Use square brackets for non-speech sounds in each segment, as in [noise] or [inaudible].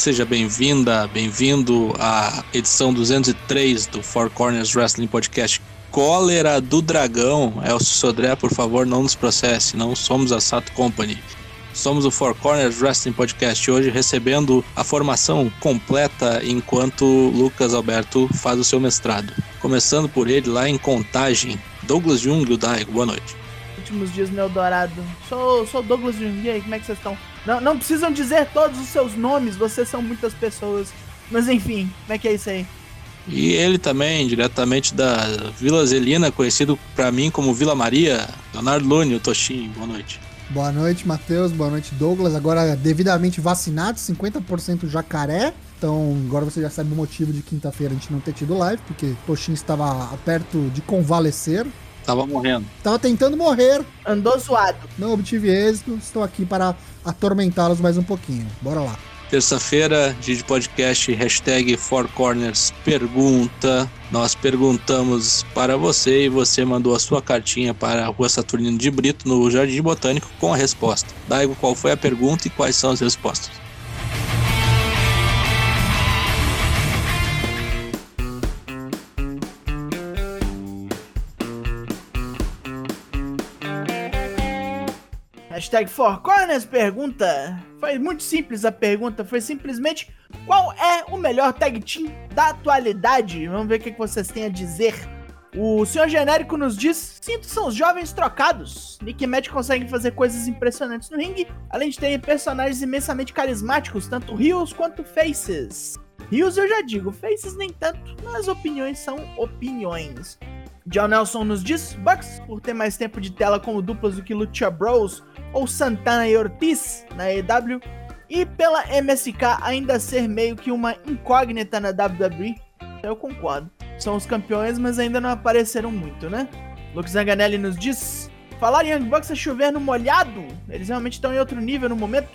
seja bem-vinda, bem-vindo à edição 203 do Four Corners Wrestling Podcast. Cólera do Dragão. Elcio Sodré, por favor, não nos processe, não somos a Sato Company. Somos o Four Corners Wrestling Podcast hoje recebendo a formação completa enquanto Lucas Alberto faz o seu mestrado. Começando por ele lá em Contagem, Douglas Jung, o Daigo, boa noite. Últimos dias no Eldorado. Sou, sou Douglas Jung, e aí, como é que vocês estão? Não, não precisam dizer todos os seus nomes, vocês são muitas pessoas. Mas enfim, como é que é isso aí? E ele também, diretamente da Vila Zelina, conhecido para mim como Vila Maria, Leonardo Lune, o Toshin, boa noite. Boa noite, Matheus. Boa noite, Douglas. Agora devidamente vacinado, 50% jacaré. Então agora você já sabe o motivo de quinta-feira a gente não ter tido live, porque Toshin estava perto de convalescer. Tava morrendo. Tava tentando morrer. Andou zoado. Não obtive êxito. Estou aqui para atormentá-los mais um pouquinho. Bora lá. Terça-feira, dia de podcast, hashtag Four Corners pergunta. Nós perguntamos para você e você mandou a sua cartinha para a Rua Saturnino de Brito, no Jardim Botânico, com a resposta. Daigo, qual foi a pergunta e quais são as respostas? Hashtag Four Corners pergunta. Foi muito simples a pergunta, foi simplesmente qual é o melhor tag team da atualidade? Vamos ver o que vocês têm a dizer. O senhor genérico nos diz: Sinto são os jovens trocados. Nick e Matt conseguem fazer coisas impressionantes no ringue, além de terem personagens imensamente carismáticos, tanto Heels quanto Faces. Heels eu já digo, Faces nem tanto, mas opiniões são opiniões. John Nelson nos diz: Bucks, por ter mais tempo de tela como duplas do que Lucha Bros ou Santana e Ortiz na EW, e pela MSK ainda ser meio que uma incógnita na WWE, eu concordo. São os campeões, mas ainda não apareceram muito, né? Luke Zanganelli nos diz: Falar em Young Bucks é chover no molhado. Eles realmente estão em outro nível no momento,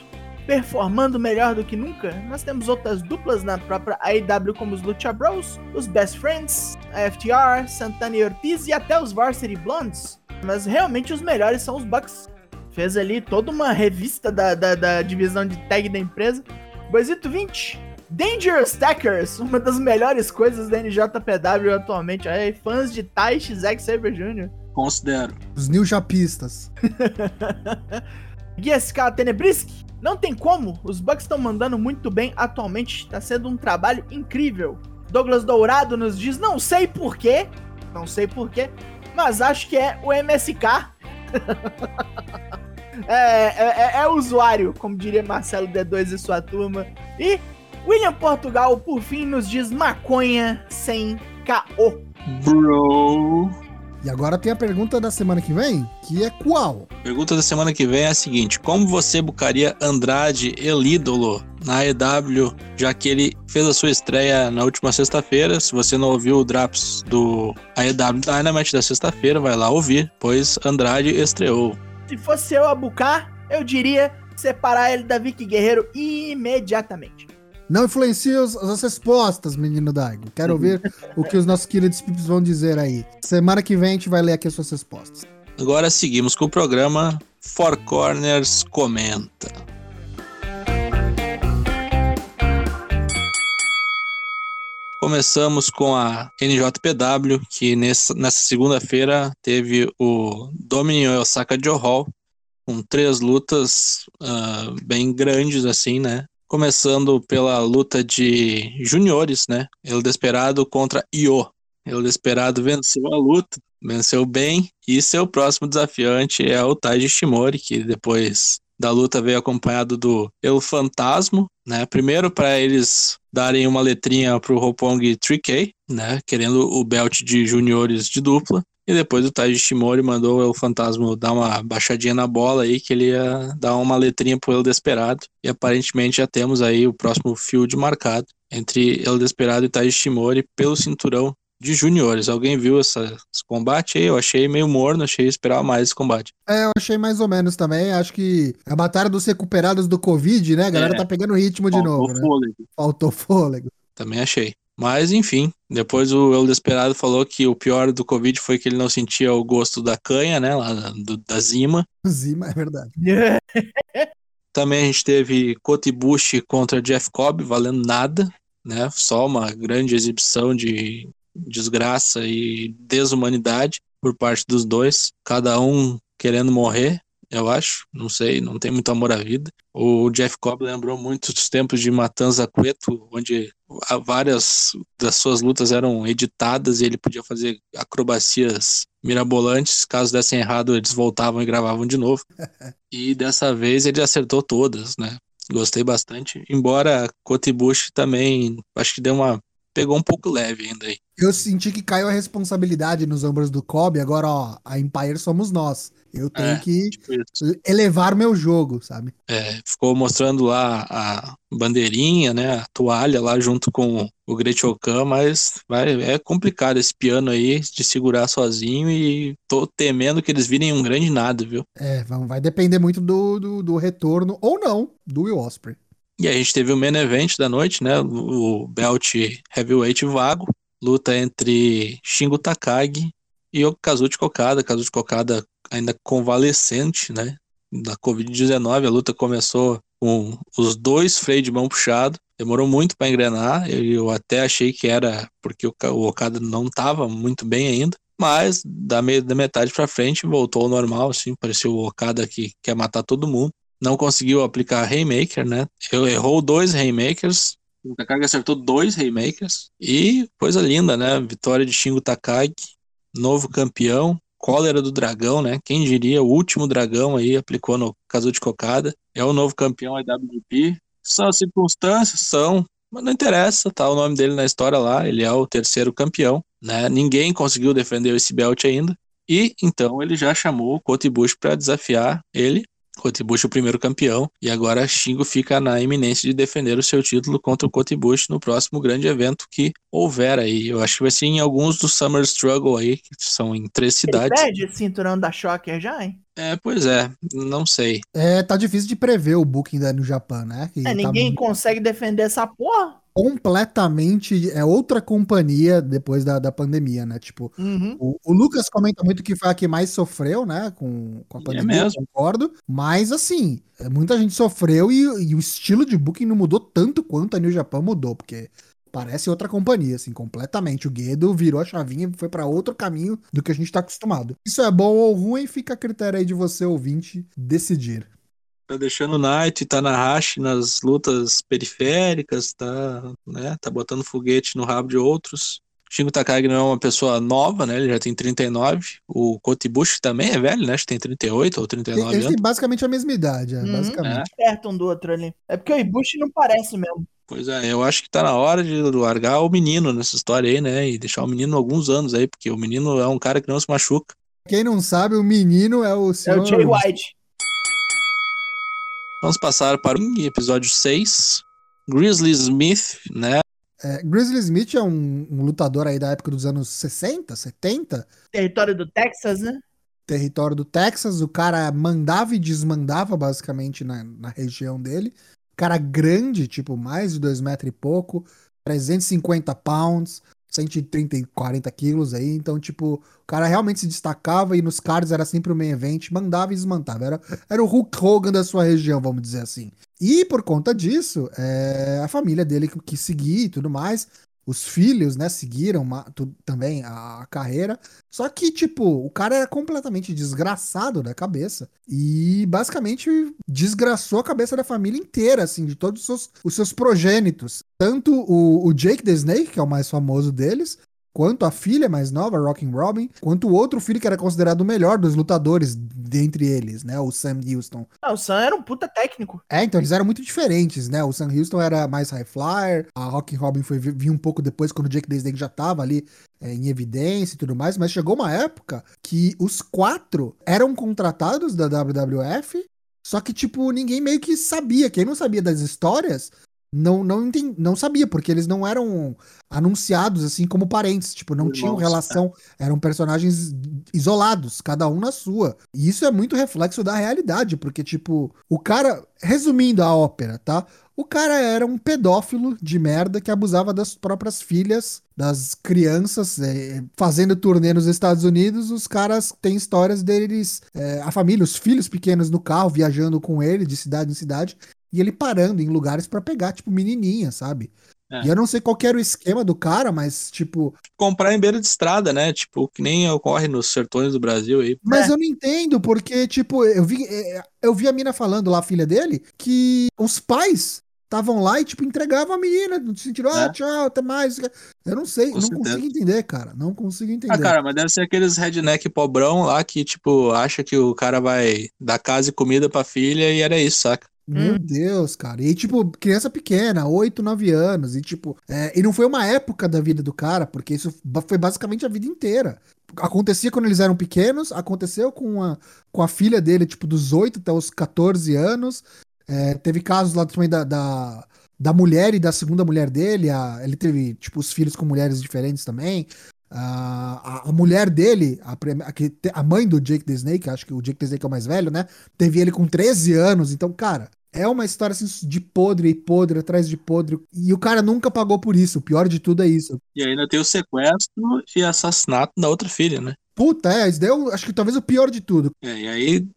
performando melhor do que nunca. Nós temos outras duplas na própria AEW, como os Lucha Bros, os Best Friends, a FTR, Santana e Ortiz e até os Varsity Blondes. Mas realmente os melhores são os Bucks fez ali toda uma revista da, da, da divisão de tag da empresa. Boisito 20, Dangerous Stackers, uma das melhores coisas da NJPW atualmente. Aí, fãs de Taish Zack Saber Jr. Considero. Os New Japistas. [laughs] GSK Tenebrisk, não tem como, os Bucks estão mandando muito bem atualmente, tá sendo um trabalho incrível. Douglas Dourado nos diz, não sei porquê, não sei porquê, mas acho que é o MSK. [laughs] É, é, é, é, usuário, como diria Marcelo D2 e sua turma. E William Portugal, por fim, nos diz maconha sem caô. Bro. E agora tem a pergunta da semana que vem, que é qual? Pergunta da semana que vem é a seguinte: Como você bucaria Andrade Elídolo na EW, já que ele fez a sua estreia na última sexta-feira? Se você não ouviu o Drops do AEW Dynamite da sexta-feira, vai lá ouvir, pois Andrade estreou. Se fosse eu a bucar, eu diria separar ele da Vicky Guerreiro imediatamente. Não influencie as respostas, menino Daigo. Quero ouvir o que os nossos queridos pips vão dizer aí. Semana que vem a gente vai ler aqui as suas respostas. Agora seguimos com o programa Four Corners Comenta. Começamos com a NJPW, que nessa, nessa segunda-feira teve o Dominion Osaka Joe Hall, com três lutas uh, bem grandes, assim, né? Começando pela luta de juniores, né? El Desperado contra Io. El Desperado venceu a luta, venceu bem, e seu próximo desafiante é o Taiji Shimori, que depois da luta veio acompanhado do El Fantasma, né? Primeiro para eles darem uma letrinha pro Roppongi 3K, né? Querendo o belt de juniores de dupla. E depois o Taiji Shimori mandou o Fantasma dar uma baixadinha na bola aí, que ele ia dar uma letrinha pro El Desperado. E aparentemente já temos aí o próximo field marcado entre El Desperado e Taiji Shimori pelo cinturão de juniores. Alguém viu essa, esse combate aí? Eu achei meio morno, achei esperar mais esse combate. É, eu achei mais ou menos também. Acho que a batalha dos recuperados do Covid, né? A galera é. tá pegando ritmo de Faltou novo. Né? Fôlego. Faltou fôlego. Também achei. Mas, enfim, depois o El Desperado falou que o pior do Covid foi que ele não sentia o gosto da canha, né? Lá do, da Zima. [laughs] Zima, é verdade. [laughs] Também a gente teve Kotibushi contra Jeff Cobb, valendo nada, né? Só uma grande exibição de desgraça e desumanidade por parte dos dois, cada um querendo morrer, eu acho, não sei, não tem muito amor à vida. O Jeff Cobb lembrou muito dos tempos de Matanza Cueto, onde várias das suas lutas eram editadas e ele podia fazer acrobacias mirabolantes. Caso dessem errado, eles voltavam e gravavam de novo. [laughs] e dessa vez ele acertou todas, né? Gostei bastante. Embora Kotibushi também, acho que deu uma pegou um pouco leve ainda aí. Eu senti que caiu a responsabilidade nos ombros do Kobe, agora, ó, a Empire somos nós. Eu tenho é, que tipo elevar meu jogo, sabe? É, ficou mostrando lá a bandeirinha, né, a toalha lá junto com o Great Okan, mas vai, é complicado esse piano aí de segurar sozinho e tô temendo que eles virem um grande nada, viu? É, vai depender muito do, do, do retorno, ou não, do Will Osprey. E a gente teve o main event da noite, né? O belt heavyweight vago, luta entre Shingo Takagi e o Kazuchi Kokada. Kazuchi Kokada ainda convalescente, né? Da Covid-19, a luta começou com os dois freios de mão puxado. Demorou muito para engrenar. Eu até achei que era porque o Okada não estava muito bem ainda. Mas da, meia, da metade para frente voltou ao normal, assim. Pareceu o Okada que quer matar todo mundo não conseguiu aplicar Haymaker, né? Errou dois Haymakers. O Takagi acertou dois Haymakers. E coisa linda, né? Vitória de Shingo Takagi, novo campeão. Cólera do Dragão, né? Quem diria, o último dragão aí aplicou no Kazuchi Kokada. É o novo campeão IWGP. São circunstâncias, são, mas não interessa, tá o nome dele na história lá, ele é o terceiro campeão, né? Ninguém conseguiu defender esse belt ainda. E então ele já chamou o Kotibushi para desafiar ele Kotibushi o primeiro campeão, e agora Shingo fica na iminência de defender o seu título contra o Kotibushi no próximo grande evento que houver aí. Eu acho que vai ser em alguns do Summer Struggle aí, que são em três cidades. Ele perde cinturão da Shocker já, hein? É, pois é, não sei. É, tá difícil de prever o booking da no Japão, né? Que é, ninguém tá... consegue defender essa porra completamente é outra companhia depois da, da pandemia, né? Tipo, uhum. o, o, Lucas comenta muito que foi a que mais sofreu, né? Com, com a é pandemia, é mesmo. concordo. Mas assim, muita gente sofreu e, e, o estilo de booking não mudou tanto quanto a New Japan mudou, porque parece outra companhia, assim, completamente. O Guedo virou a chavinha e foi para outro caminho do que a gente tá acostumado. Isso é bom ou ruim, fica a critério aí de você, ouvinte, decidir. Tá deixando o Knight, tá na Hash nas lutas periféricas, tá, né, tá botando foguete no rabo de outros. Shingo Takagi não é uma pessoa nova, né? Ele já tem 39. O Kotibushi também é velho, né? Acho que tem 38 ou 39 Eles têm basicamente a mesma idade, é, uhum, basicamente. É. Perto um do outro ali. É porque o Ibushi não parece mesmo. Pois é, eu acho que tá na hora de largar o menino nessa história aí, né? E deixar o menino alguns anos aí, porque o menino é um cara que não se machuca. Quem não sabe, o menino é o senhor... É o Jay White. Vamos passar para o episódio 6. Grizzly Smith, né? É, Grizzly Smith é um, um, lutador aí da época dos anos 60, 70. Território do Texas, né? Território do Texas. O cara mandava e desmandava basicamente na, na região dele. Cara grande, tipo, mais de 2 metros e pouco. 350 pounds. 130 e 40 quilos aí, então, tipo, o cara realmente se destacava e nos cards era sempre o main event, mandava e desmantava. Era, era o Hulk Hogan da sua região, vamos dizer assim. E por conta disso, é, a família dele que quis seguir e tudo mais, os filhos, né, seguiram uma, também a, a, carreira. Só que, tipo, o cara era completamente desgraçado da cabeça. E basicamente desgraçou a cabeça da família inteira, assim, de todos os seus, os seus progênitos. Tanto o, o Jake the Snake, que é o mais famoso deles, quanto a filha mais nova, Rockin' Robin, quanto o outro filho que era considerado o melhor dos lutadores dentre eles, né? O Sam Houston. Ah, o Sam era um puta técnico. É, então eles eram muito diferentes, né? O Sam Houston era mais high flyer, a Rockin' Robin foi vir um pouco depois, quando o Jake Desnake já tava ali é, em evidência e tudo mais, mas chegou uma época que os quatro eram contratados da WWF, só que, tipo, ninguém meio que sabia. Quem não sabia das histórias não não, entendi, não sabia, porque eles não eram anunciados assim como parentes, tipo, não Irmãos, tinham relação, é. eram personagens isolados, cada um na sua. E isso é muito reflexo da realidade, porque tipo, o cara, resumindo a ópera, tá? O cara era um pedófilo de merda que abusava das próprias filhas, das crianças, é, fazendo turnê nos Estados Unidos. Os caras têm histórias deles, é, a família, os filhos pequenos no carro, viajando com ele de cidade em cidade, e ele parando em lugares para pegar, tipo, menininha, sabe? É. E eu não sei qual era o esquema do cara, mas, tipo. Comprar em beira de estrada, né? Tipo, que nem ocorre nos sertões do Brasil aí. Mas é. eu não entendo, porque, tipo, eu vi, é, eu vi a mina falando lá, a filha dele, que os pais estavam lá e, tipo, entregavam a menina, no sentido, ah, é. tchau, até mais. Eu não sei, Com não certeza. consigo entender, cara. Não consigo entender. Ah, cara, mas deve ser aqueles redneck pobrão lá que, tipo, acha que o cara vai dar casa e comida pra filha e era isso, saca? Meu hum. Deus, cara. E, tipo, criança pequena, 8, 9 anos. E, tipo, é, e não foi uma época da vida do cara, porque isso foi basicamente a vida inteira. Acontecia quando eles eram pequenos, aconteceu com a, com a filha dele, tipo, dos 8 até os 14 anos. É, teve casos lá também da, da, da, mulher e da segunda mulher dele. A, ele teve, tipo, os filhos com mulheres diferentes também. A, a, mulher dele, a, a, mãe do Jake the Snake, acho que o Jake the Snake é o mais velho, né? Teve ele com 13 anos. Então, cara, é uma história assim, de podre e podre atrás de podre. E o cara nunca pagou por isso. O pior de tudo é isso. E ainda tem o sequestro e assassinato da outra filha, né? Puta, é, isso daí eu acho que talvez o pior de tudo. É, e aí,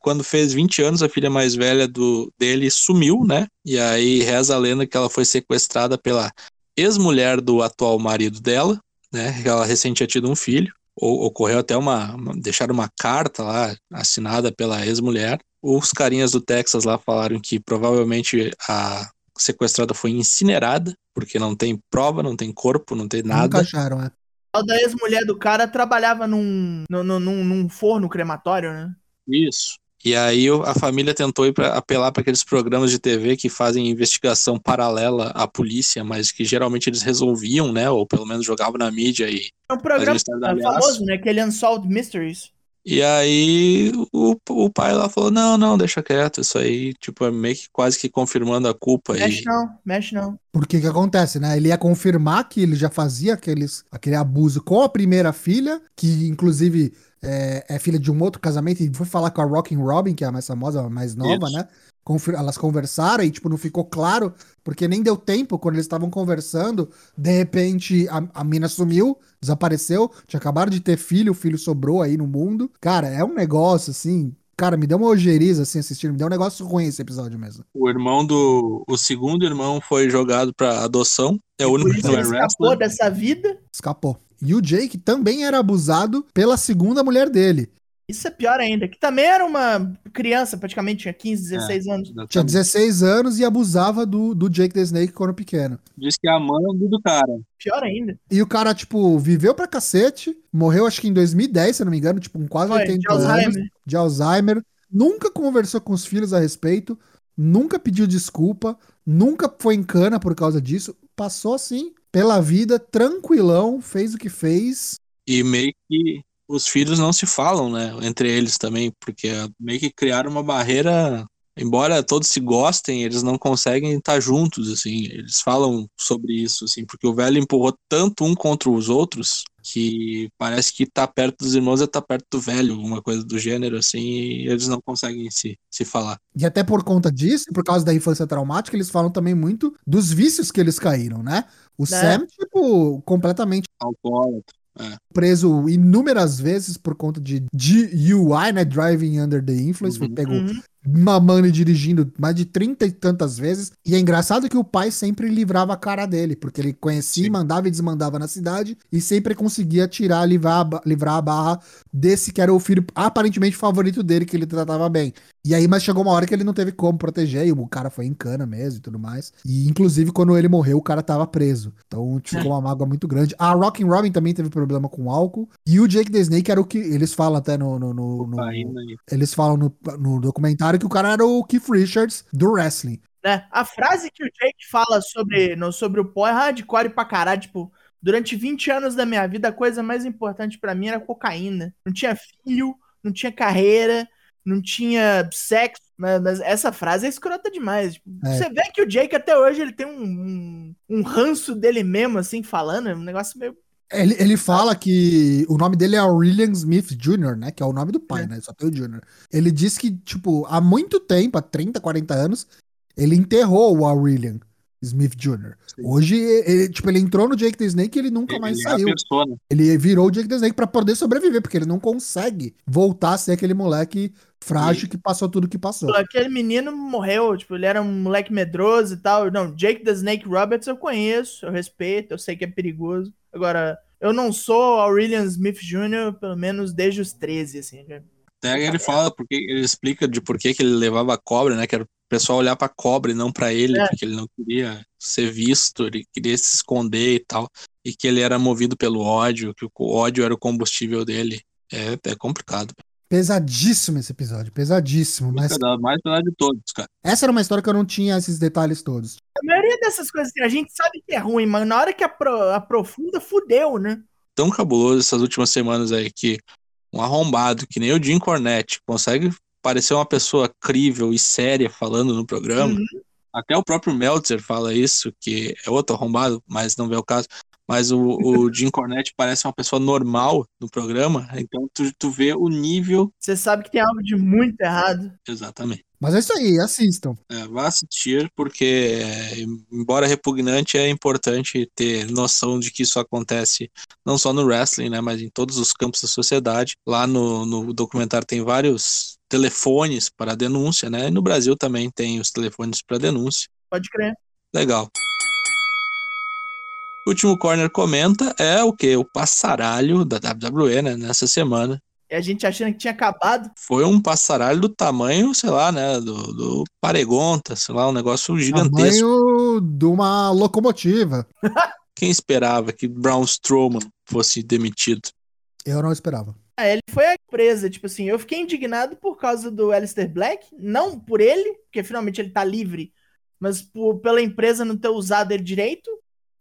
quando fez 20 anos, a filha mais velha do, dele sumiu, né? E aí reza a lenda que ela foi sequestrada pela ex-mulher do atual marido dela, né? Ela recém tinha tido um filho. Ou, ocorreu até uma, uma. Deixaram uma carta lá, assinada pela ex-mulher. Os carinhas do Texas lá falaram que provavelmente a sequestrada foi incinerada, porque não tem prova, não tem corpo, não tem nada. Nunca acharam, é. A da ex-mulher do cara trabalhava num, num, num, num forno crematório, né? Isso. E aí a família tentou ir pra, apelar para aqueles programas de TV que fazem investigação paralela à polícia, mas que geralmente eles resolviam, né? Ou pelo menos jogavam na mídia e. É um programa famoso, né? Aquele Unsolved Mysteries. E aí o, o pai lá falou: não, não, deixa quieto, isso aí, tipo, é meio que quase que confirmando a culpa. Mexe e... não, mexe não. Porque que acontece, né? Ele ia confirmar que ele já fazia aqueles, aquele abuso com a primeira filha, que inclusive é, é filha de um outro casamento, e foi falar com a Rockin' Robin, que é a mais famosa, a mais nova, isso. né? elas conversaram e, tipo, não ficou claro, porque nem deu tempo quando eles estavam conversando. De repente, a, a mina sumiu, desapareceu, tinha acabado de ter filho, o filho sobrou aí no mundo. Cara, é um negócio assim. Cara, me deu uma ojeriza assim assistindo, me deu um negócio ruim esse episódio mesmo. O irmão do. O segundo irmão foi jogado pra adoção. É o único que não é escapou dessa vida. Escapou. E o Jake também era abusado pela segunda mulher dele. Isso é pior ainda, que também era uma criança, praticamente tinha 15, 16 é, anos. Tinha 16 anos e abusava do, do Jake the Snake quando pequeno. Diz que é a mãe do cara. Pior ainda. E o cara, tipo, viveu pra cacete, morreu acho que em 2010, se não me engano, tipo, com quase Foi, 80 de anos. Alzheimer. De Alzheimer. Nunca conversou com os filhos a respeito, nunca pediu desculpa, nunca foi em cana por causa disso. Passou assim, pela vida, tranquilão, fez o que fez. E meio que os filhos não se falam, né, entre eles também, porque meio que criaram uma barreira, embora todos se gostem, eles não conseguem estar juntos, assim, eles falam sobre isso, assim, porque o velho empurrou tanto um contra os outros que parece que tá perto dos irmãos é tá perto do velho, alguma coisa do gênero, assim, e eles não conseguem se, se falar. E até por conta disso, por causa da infância traumática, eles falam também muito dos vícios que eles caíram, né? O né? Sam, tipo, completamente alcoólatra. É. Preso inúmeras vezes por conta de DUI, né? Driving Under the Influence. Uhum. Foi pego uhum. Mamando e dirigindo mais de trinta e tantas vezes. E é engraçado que o pai sempre livrava a cara dele, porque ele conhecia, Sim. mandava e desmandava na cidade e sempre conseguia tirar, livrar, livrar a barra desse que era o filho aparentemente favorito dele, que ele tratava bem. E aí, mas chegou uma hora que ele não teve como proteger, e o cara foi em cana mesmo e tudo mais. E inclusive, quando ele morreu, o cara tava preso. Então ficou uma mágoa muito grande. A Rockin' Robin também teve problema com álcool. E o Jake the Snake era o que. Eles falam até no. no, no, no eles falam no, no documentário que o cara era o Keith Richards do wrestling. É, a frase que o Jake fala sobre, no, sobre o pó é hardcore pra caralho, tipo. Durante 20 anos da minha vida, a coisa mais importante para mim era cocaína. Não tinha filho, não tinha carreira, não tinha sexo, mas, mas, essa frase é escrota demais. Tipo, é. Você vê que o Jake até hoje ele tem um, um, um ranço dele mesmo, assim, falando, é um negócio meio. Ele, ele fala que o nome dele é William Smith Jr., né? Que é o nome do pai, é. né? Só tem o Jr. Ele diz que, tipo, há muito tempo, há 30, 40 anos, Ele enterrou o Aurelian Smith Jr. Sim. Hoje, ele, tipo, ele entrou no Jake the Snake e ele nunca mais Ele é a saiu. persona. Ele virou o Jake the Snake pra poder sobreviver, porque ele não consegue voltar a ser aquele moleque frágil que passou tudo que passou. Aquele menino morreu, tipo, ele era um moleque medroso e tal. Não, Jake the Snake Roberts eu conheço, eu respeito, eu sei que é perigoso. Agora, eu não sou Aurelian Smith Jr., pelo menos desde os 13, assim. né? Até ele fala, porque ele explica de por que, que ele levava a cobra, né? Que era o pessoal olhar pra cobra e não pra ele, É. porque ele não queria ser visto, ele queria se esconder e tal. E que ele era movido pelo ódio, que o ódio era o combustível dele. É, é complicado. Pesadíssimo esse episódio, pesadíssimo. Mas Mais pesado de todos, cara. essa era uma história que eu não tinha esses detalhes todos. A maioria dessas coisas assim, a gente sabe que é ruim, mas na hora que apro- aprofunda, fudeu, né? Tão cabuloso essas últimas semanas aí que um arrombado que nem o Jim Cornette consegue parecer uma pessoa crível e séria falando no programa. Uhum. Até o próprio Meltzer fala isso, que é outro arrombado, mas não vê o caso. Mas o, o Jim Cornette parece uma pessoa normal no programa, então tu, tu vê o nível. Você sabe que tem algo de muito errado. Exatamente. Mas é isso aí, assistam. É, vá assistir, porque, embora repugnante, é importante ter noção de que isso acontece não só no wrestling, né, mas em todos os campos da sociedade. Lá no, no documentário tem vários telefones para denúncia, né? E no Brasil também tem os telefones para denúncia. Pode crer. Legal. O último corner comenta é o que? O passaralho da WWE, né? Nessa semana. E a gente achando que tinha acabado. Foi um passaralho do tamanho, sei lá, né? Do, do Paregonta, sei lá, um negócio gigantesco. Tamanho de uma locomotiva. [laughs] Quem esperava que Braun Strowman fosse demitido? Eu não esperava. Ah, ele foi a empresa, tipo assim, eu fiquei indignado por causa do Alistair Black, não por ele, porque finalmente ele tá livre, mas por, pela empresa não ter usado ele direito,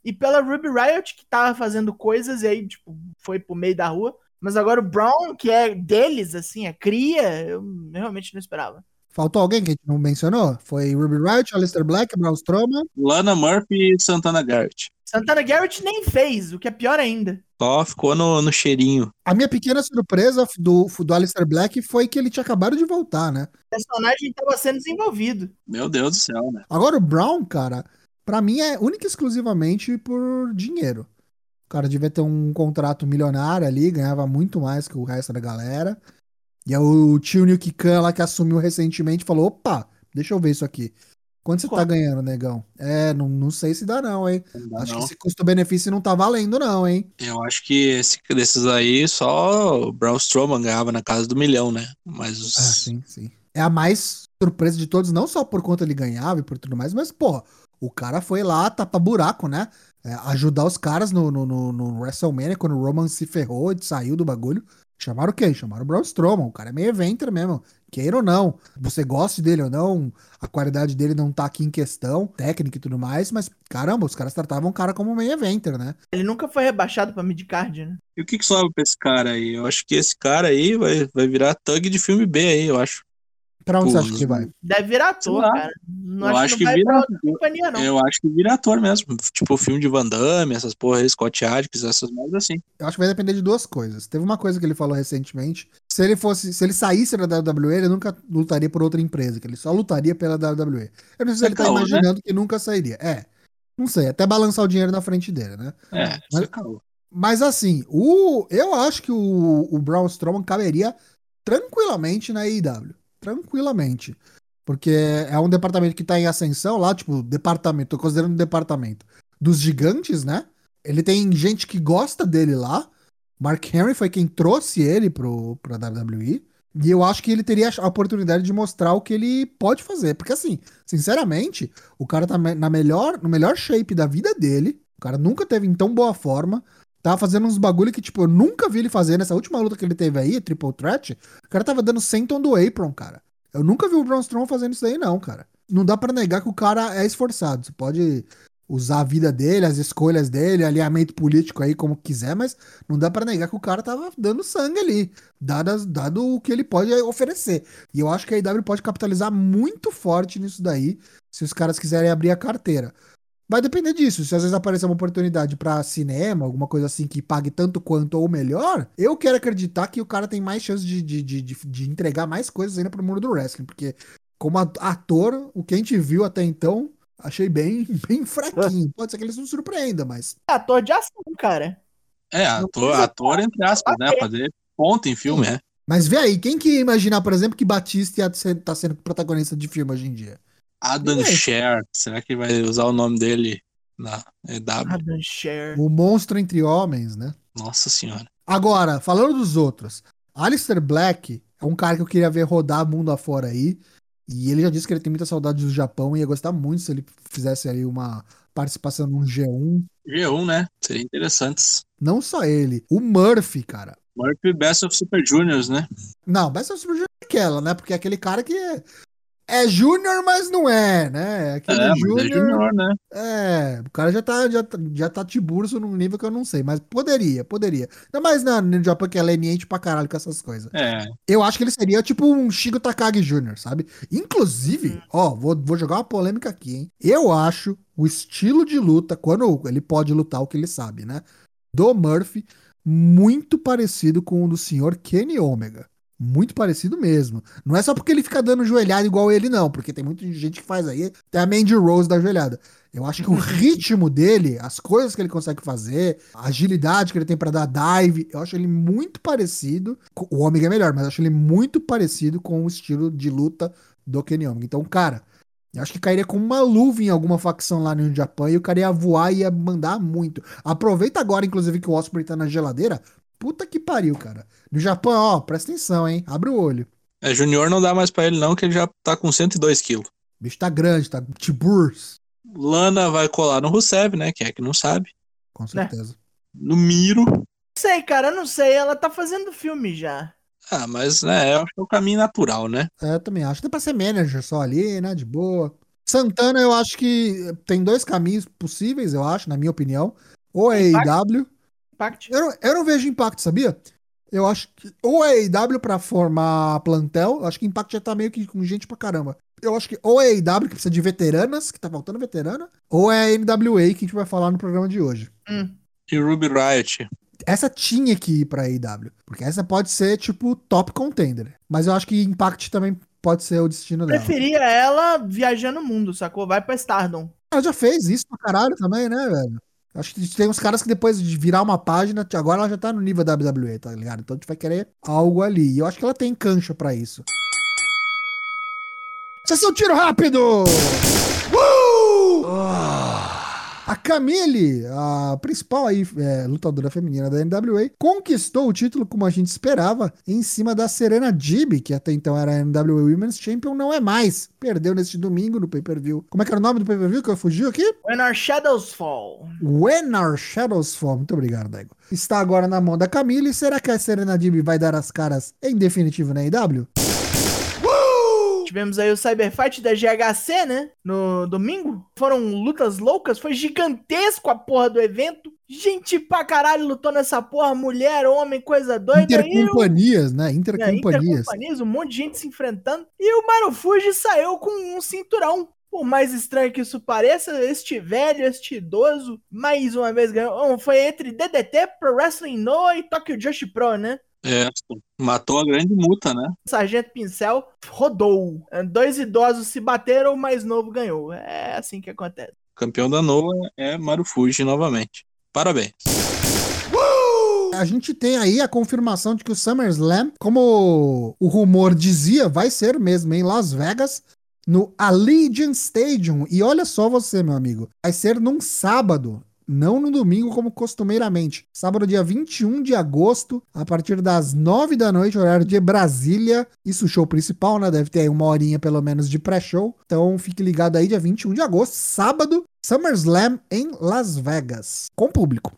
e pela Ruby Riot, que tava fazendo coisas e aí, tipo, foi pro meio da rua. Mas agora o Brown, que é deles, assim, a cria, eu realmente não esperava. Faltou alguém que a gente não mencionou? Foi Ruby Riot, Alistair Black, Braun Strowman. Lana Murphy e Santana Garrett. Santana Garrett nem fez, o que é pior ainda. Só ficou no, no cheirinho. A minha pequena surpresa do, do Alistair Black foi que ele tinha acabado de voltar, né? O personagem tava sendo desenvolvido. Meu Deus do céu, né? Agora o Brown, cara, pra mim é única e exclusivamente por dinheiro. O cara devia ter um contrato milionário ali, ganhava muito mais que o resto da galera. E aí o tio Nick Khan lá que assumiu recentemente falou: opa, deixa eu ver isso aqui. Quanto você tá Quanto? ganhando, negão? É, não, não sei se dá não, hein? Não dá, Acho não. que esse custo-benefício não tá valendo não, hein? Eu acho que esse, desses aí só o Braun Strowman ganhava na casa do milhão, né? Mas os... Ah, sim, sim. É a mais surpresa de todos, não só por quanto ele ganhava e por tudo mais, mas, pô, o cara foi lá tapa buraco, né? É, ajudar os caras no, no, no, no WrestleMania, quando o Roman se ferrou e saiu do bagulho. Chamaram quem? Chamaram o Braun Strowman. O cara é meio eventer mesmo. Queira ou não. Você goste dele ou não, a qualidade dele não tá aqui em questão, técnica e tudo mais, mas caramba, os caras tratavam o cara como meio eventer, né? Ele nunca foi rebaixado pra midcard, né? E o que, que sobe pra esse cara aí? Eu acho que esse cara aí vai, vai virar thug de filme B aí, eu acho. Pra onde Pô, você acha que vai? Deve virar ator, cara. Não Eu acho, acho que que vira- pra outra companhia, não. Eu acho que vira ator mesmo. Tipo o filme de Van Damme, essas porra aí, Scott Adkins, essas merdas assim. Eu acho que vai depender de duas coisas. Teve uma coisa que ele falou recentemente. Se ele fosse, se ele saísse da WWE, ele nunca lutaria por outra empresa, que ele só lutaria pela WWE. Eu não sei se É ele tá caô, né? imaginando que nunca sairia. É. Não sei, até balançar o dinheiro na frente dele, né? É, Mas- é. Mas assim, o, eu acho que o, o Braun Strowman caberia tranquilamente na AEW. Tranquilamente. Porque é um departamento que tá em ascensão lá, tipo, departamento, tô considerando um departamento dos gigantes, né? Ele tem gente que gosta dele lá. Mark Henry foi quem trouxe ele pro, pra WWE. E eu acho que ele teria a oportunidade de mostrar o que ele pode fazer. Porque, assim, sinceramente, o cara tá na melhor, no melhor shape da vida dele. O cara nunca teve em tão boa forma. Tava fazendo uns bagulho que, tipo, eu nunca vi ele fazer nessa última luta que ele teve aí, Triple Threat. O cara tava dando senton do apron, cara. Eu nunca vi o Braun Strowman fazendo isso aí, não, cara. Não dá pra negar que o cara é esforçado. Você pode usar a vida dele, as escolhas dele, alinhamento político aí como quiser, mas não dá pra negar que o cara tava dando sangue ali, dado, dado o que ele pode oferecer. E eu acho que a IW pode capitalizar muito forte nisso daí, se os caras quiserem abrir a carteira. Vai depender disso. Se às vezes aparecer uma oportunidade pra cinema, alguma coisa assim que pague tanto quanto ou melhor, eu quero acreditar que o cara tem mais chance de, de, de, de- de entregar mais coisas ainda pro mundo do wrestling. Porque como ator, o que a gente viu até então, achei bem, [laughs] bem fraquinho. Pode ser que ele se surpreenda, mas. É ator de ação, cara. É, ator, ator entre aspas, né? Fazer ponto em filme, é. Mas vê aí, quem que ia imaginar, por exemplo, que Batista ia ser, tá sendo protagonista de filme hoje em dia? Adam Sher. Será que vai usar o nome dele na EW? Adam Sher. O monstro entre homens, né? Nossa senhora. Agora, falando dos outros, Alistair Black é um cara que eu queria ver rodar mundo afora aí. E ele já disse que ele tem muita saudade do Japão e ia gostar muito se ele fizesse aí uma participação num G1. G1, né? Seria interessante. Não só ele, o Murphy, cara. Murphy Best of Super Juniors, né? Não, Best of Super Juniors é aquela, né? Porque é aquele cara que é júnior, mas não é, né? Aquele é, júnior, é júnior, né? É, o cara já tá, já, já tá tiburso num nível que eu não sei, mas poderia, poderia. Ainda mais na, no Japão que é leniente pra caralho com essas coisas. É. Eu acho que ele seria tipo um Shigo Takagi Jr., sabe? Inclusive, hum. ó, vou, vou jogar uma polêmica aqui, hein? Eu acho o estilo de luta, quando ele pode lutar o que ele sabe, né? Do Murphy, muito parecido com o do senhor Kenny Omega. Muito parecido mesmo. Não é só porque ele fica dando joelhada igual ele, não, porque tem muita gente que faz aí. Tem a Mandy Rose da joelhada. Eu acho que o [laughs] ritmo dele, as coisas que ele consegue fazer, a agilidade que ele tem para dar dive, eu acho ele muito parecido. O Omega é melhor, mas eu acho ele muito parecido com o estilo de luta do Kenny Omega. Então, cara, eu acho que cairia com uma luva em alguma facção lá no Japão e o cara ia voar e ia mandar muito. Aproveita agora, inclusive, que o Osprey tá na geladeira. Puta que pariu, cara. No Japão, ó, presta atenção, hein? Abre o olho. É, Junior não dá mais pra ele, não, que ele já tá com 102 quilos. O bicho tá grande, tá tiburs. Lana vai colar no Rusev, né? Quem é que não sabe? Com certeza. É. No Miro. Não sei, cara, não sei. Ela tá fazendo filme já. Ah, mas né, eu acho que é o caminho natural, né? É, eu também acho. Tem pra ser manager só ali, né? De boa. Santana, eu acho que tem dois caminhos possíveis, eu acho, na minha opinião. Ou é AEW. Impact? Eu, eu não vejo impacto, sabia? Eu acho que ou é AEW pra formar plantel, eu acho que Impact já tá meio que com gente pra caramba. Eu acho que ou é AEW que precisa de veteranas, que tá faltando veterana, ou é a NWA que a gente vai falar no programa de hoje. Hum. E Ruby Riot. Essa tinha que ir pra AEW, porque essa pode ser, tipo, top contender. Mas eu acho que Impact também pode ser o destino dela. Preferia ela viajando o mundo, sacou? Vai pra Stardom. Ela já fez isso pra caralho também, né, velho? Acho que tem uns caras que depois de virar uma página, agora ela já tá no nível da WWE, tá ligado? Então a gente vai querer algo ali. E eu acho que ela tem cancha para isso. Sessão tiro rápido! Uh! Oh. A Camille, a principal aí, é, lutadora feminina da NWA, conquistou o título como a gente esperava em cima da Serena Dib, que até então era a NWA Women's Champion, não é mais. Perdeu neste domingo no pay-per-view. Como é que era o nome do pay-per-view que eu fugi aqui? When Our Shadows Fall. When Our Shadows Fall. Muito obrigado, Daigo. Está agora na mão da Camille. Será que a Serena Dib vai dar as caras em definitivo na AEW? Tivemos aí o Cyberfight da GHC, né? No domingo. Foram lutas loucas. Foi gigantesco a porra do evento. Gente pra caralho lutou nessa porra. Mulher, homem, coisa doida. Intercompanias, né? Intercompanias. É, intercompanias. Um monte de gente se enfrentando. E o Marufuji saiu com um cinturão. Por mais estranho que isso pareça, este velho, este idoso, mais uma vez ganhou. Foi entre DDT, Pro Wrestling Noah e Tokyo Joshi Pro, né? É, matou a grande multa, né? Sargento Pincel rodou. Dois idosos se bateram, o mais novo ganhou. É assim que acontece. Campeão da Noa é Marufuji novamente. Parabéns. A gente tem aí a confirmação de que o SummerSlam, como o rumor dizia, vai ser mesmo em Las Vegas, no Allegiant Stadium. E olha só você, meu amigo, vai ser num sábado não no domingo como costumeiramente. Sábado, dia 21 de agosto, a partir das 9 da noite, horário de Brasília. Isso show principal, né? Deve ter aí uma horinha pelo menos de pré-show. Então fique ligado aí, dia 21 de agosto, sábado, SummerSlam em Las Vegas, com público.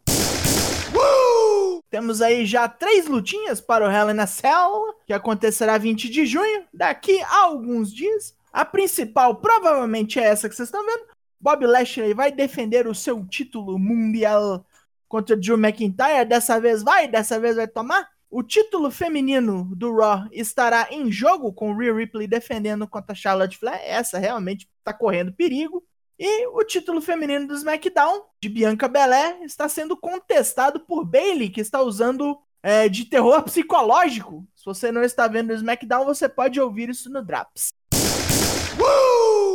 Temos aí já três lutinhas para o Hell in a Cell, que acontecerá 20 de junho, daqui a alguns dias. A principal provavelmente é essa que vocês estão vendo. Bob Lashley vai defender o seu título mundial contra Drew McIntyre. Dessa vez vai, dessa vez vai tomar. O título feminino do Raw estará em jogo com Rhea Ripley defendendo contra Charlotte Flair. Essa realmente está correndo perigo. E o título feminino do SmackDown, de Bianca Belair, está sendo contestado por Bailey, que está usando é, de terror psicológico. Se você não está vendo o SmackDown, você pode ouvir isso no Draps.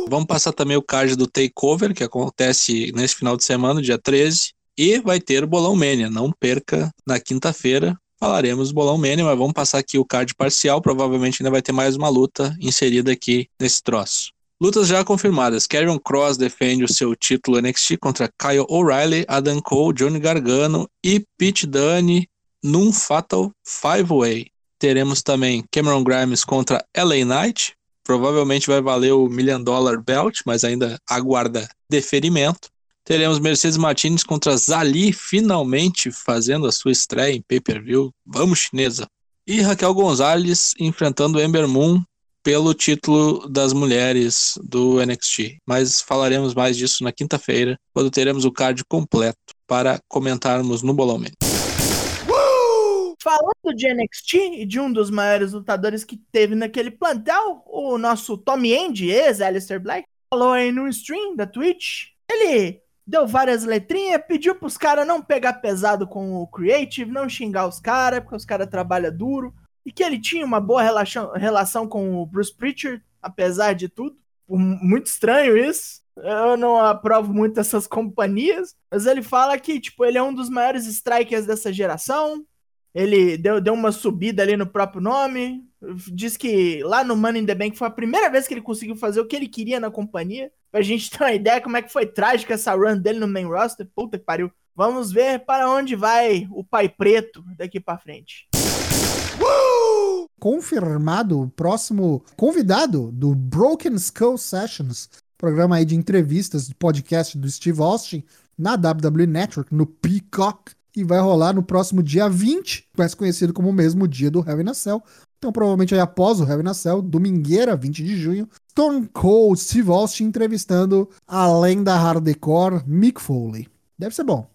Vamos passar também o card do Takeover, que acontece nesse final de semana, dia 13. E vai ter Bolão Mania. Não perca na quinta-feira. Falaremos Bolão Mania, mas vamos passar aqui o card parcial. Provavelmente ainda vai ter mais uma luta inserida aqui nesse troço. Lutas já confirmadas. Karrion Cross defende o seu título NXT contra Kyle O'Reilly, Adam Cole, Johnny Gargano e Pete Dunne num Fatal Five Way. Teremos também Cameron Grimes contra LA Knight. Provavelmente vai valer o Million Dollar Belt, mas ainda aguarda deferimento. Teremos Mercedes Martinez contra Zali, finalmente fazendo a sua estreia em pay-per-view. Vamos, chinesa! E Raquel Gonzalez enfrentando Ember Moon pelo título das mulheres do NXT. Mas falaremos mais disso na quinta-feira, quando teremos o card completo para comentarmos no Bolão Man. Falando de NXT e de um dos maiores lutadores que teve naquele plantel, o nosso Tommy End, ex-Alistair Black, falou aí no stream da Twitch. Ele deu várias letrinhas, pediu pros caras não pegar pesado com o Creative, não xingar os caras, porque os caras trabalham duro e que ele tinha uma boa relação, relação com o Bruce Pritchard, apesar de tudo. Muito estranho isso. Eu não aprovo muito essas [laughs] companhias, mas ele fala que tipo, ele é um dos maiores strikers dessa geração. Ele deu, deu uma subida ali no próprio nome. Diz que lá no Money in the Bank foi a primeira vez que ele conseguiu fazer o que ele queria na companhia. Pra gente ter uma [laughs] ideia como é que foi trágica essa run dele no main roster. Puta que pariu. Vamos ver para onde vai o pai preto daqui para frente confirmado o próximo convidado do Broken Skull Sessions, programa aí de entrevistas, de podcast do Steve Austin na WWE Network, no Peacock, e vai rolar no próximo dia 20, mais conhecido como o mesmo dia do Hell in Cell. Então, provavelmente aí após o Hell in Cell, domingueira, 20 de junho, Stone Cold Steve Austin entrevistando a lenda hardcore Mick Foley. Deve ser bom.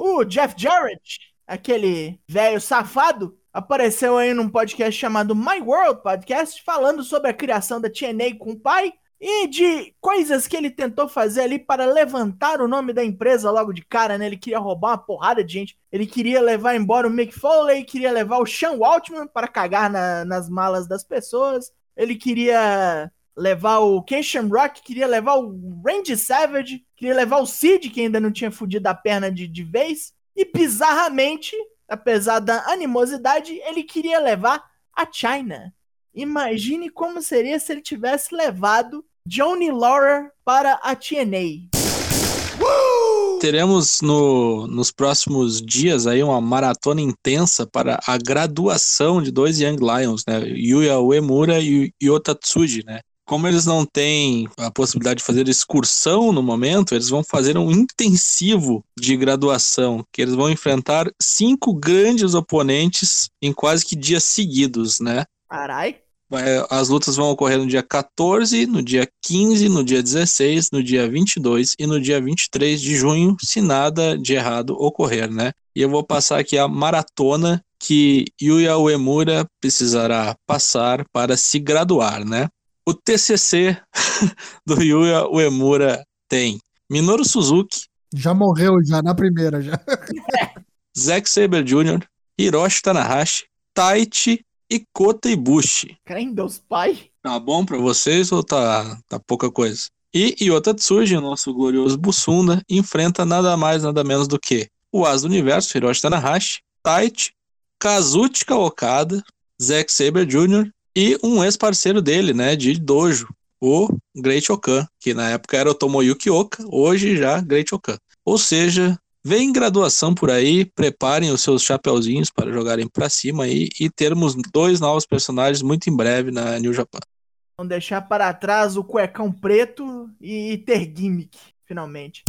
O Jeff Jarrett, aquele velho safado, apareceu aí num podcast chamado My World Podcast, falando sobre a criação da TNA com o pai e de coisas que ele tentou fazer ali para levantar o nome da empresa logo de cara, né? Ele queria roubar uma porrada de gente. Ele queria levar embora o Mick Foley, queria levar o Sean Waltman para cagar na, nas malas das pessoas. Ele queria levar o Ken Shamrock, queria levar o Randy Savage, queria levar o Sid, que ainda não tinha fudido a perna de, de vez. E bizarramente, apesar da animosidade, ele queria levar a China. Imagine como seria se ele tivesse levado Johnny Laurer para a TNA. Teremos no, nos próximos dias aí uma maratona intensa para a graduação de dois Young Lions, né? Yuya Uemura e Yota Tsuji, né? como eles não têm a possibilidade de fazer excursão no momento, eles vão fazer um intensivo de graduação, que eles vão enfrentar cinco grandes oponentes em quase que dias seguidos, né? Carai. As lutas vão ocorrer no dia 14, no dia 15, no dia 16, no dia 22 e no dia 23 de junho, se nada de errado ocorrer, né? E eu vou passar aqui a maratona que Yuya Uemura precisará passar para se graduar, né? O TCC [laughs] do Yuya Uemura tem Minoru Suzuki. Já morreu, já na primeira, já. Zack Saber Jr., Hiroshi Tanahashi, Taichi e Kota Ibushi. Crem Deus pai. Tá bom pra vocês ou tá, tá pouca coisa? E Yota Tsuji, nosso glorioso Bussunda, enfrenta nada mais, nada menos do que o As do Universo, Hiroshi Tanahashi, Taichi, Kazuchika Okada, Zack Saber Jr., e um ex-parceiro dele, né, de dojo, o Great Okan, que na época era o Tomoyuki Oka, hoje já Great Okan. Ou seja, vem graduação por aí, preparem os seus chapeuzinhos para jogarem para cima aí e termos dois novos personagens muito em breve na New Japan. Vamos deixar para trás o cuecão preto e ter gimmick, finalmente.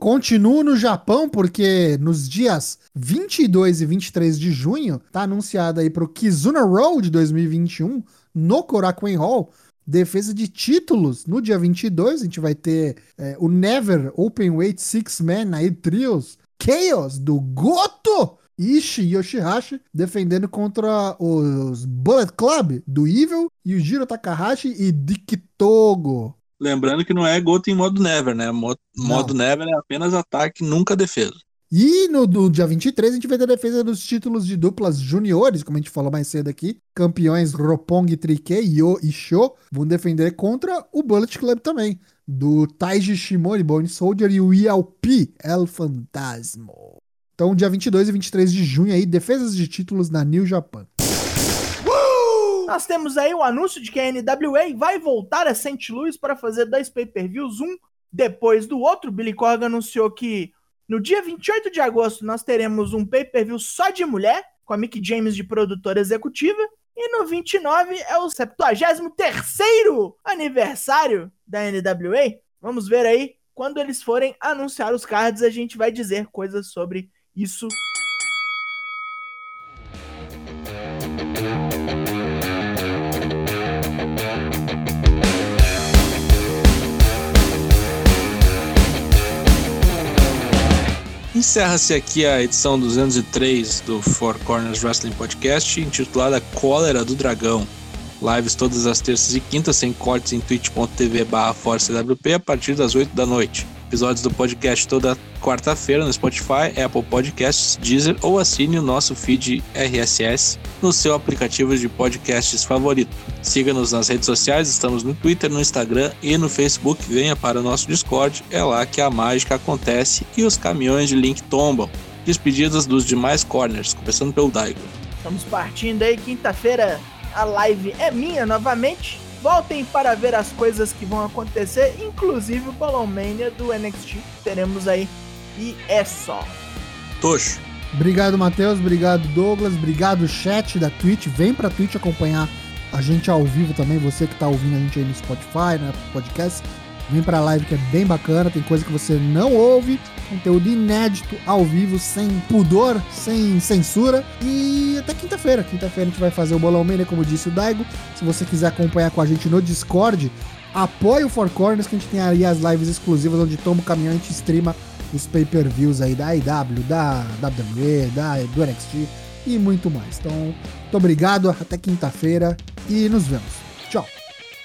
Continuo no Japão porque nos dias 22 e 23 de junho tá anunciado aí pro Kizuna Road 2021 no Korakuen Hall defesa de títulos. No dia 22 a gente vai ter é, o Never Openweight Six Man aí trios Chaos do Goto Ishi Yoshihashi defendendo contra os Bullet Club do Evil, Yujiro Takahashi e Dick Togo. Lembrando que não é Goto em modo Never, né? Modo, modo Never é apenas ataque, nunca defesa. E no, no, dia 23 a gente ter a defesa dos títulos de duplas juniores, como a gente falou mais cedo aqui. Campeões Roppongi Trique, Yo e Sho vão defender contra o Bullet Club também. Do Taiji Shimori, Bone Soldier e o ELP, El Fantasmo. Então, dia 22 e 23 de junho aí, defesas de títulos na New Japan. Nós temos aí o anúncio de que a NWA vai voltar a St. Louis para fazer dois pay-per-views, um depois do outro. Billy Corgan anunciou que no dia 28 de agosto nós teremos um pay-per-view só de mulher, com a Mick James de produtora executiva. E no 29 é o 73º aniversário da NWA. Vamos ver aí, quando eles forem anunciar os cards, a gente vai dizer coisas sobre isso Encerra-se aqui a edição 203 do Four Corners Wrestling Podcast, intitulada Cólera do Dragão. Lives todas as terças e quintas, sem cortes em twitch.tv barra a partir das 8 da noite episódios do podcast toda quarta-feira no Spotify, Apple Podcasts, Deezer ou assine o nosso feed RSS no seu aplicativo de podcasts favorito. Siga-nos nas redes sociais, estamos no Twitter, no Instagram e no Facebook. Venha para o nosso Discord, é lá que a mágica acontece e os caminhões de link tombam. Despedidas dos demais corners, começando pelo Daigo. Estamos partindo aí, quinta-feira a live é minha novamente. Voltem para ver as coisas que vão acontecer, inclusive o Bolomania do NXT. Teremos aí. E é só. Toxo. Obrigado, Matheus. Obrigado, Douglas. Obrigado, chat da Twitch. Vem pra Twitch acompanhar a gente ao vivo também. Você que tá ouvindo a gente aí no Spotify, no podcast. Vem pra live que é bem bacana, tem coisa que você não ouve, conteúdo inédito ao vivo, sem pudor, sem censura. E até quinta-feira. Quinta-feira a gente vai fazer o Bolão Mania, como disse o Daigo. Se você quiser acompanhar com a gente no Discord, apoie o Four Corners, que a gente tem aí as lives exclusivas onde toma o caminhão e a gente streama os pay-per-views aí da IW, da WWE, da, do NXT e muito mais. Então, muito obrigado, até quinta-feira e nos vemos. Tchau.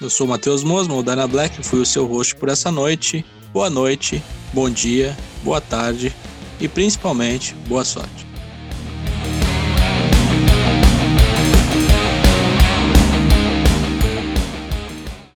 Eu sou o Matheus Mosman, o Dana Black, fui o seu host por essa noite. Boa noite, bom dia, boa tarde e principalmente boa sorte.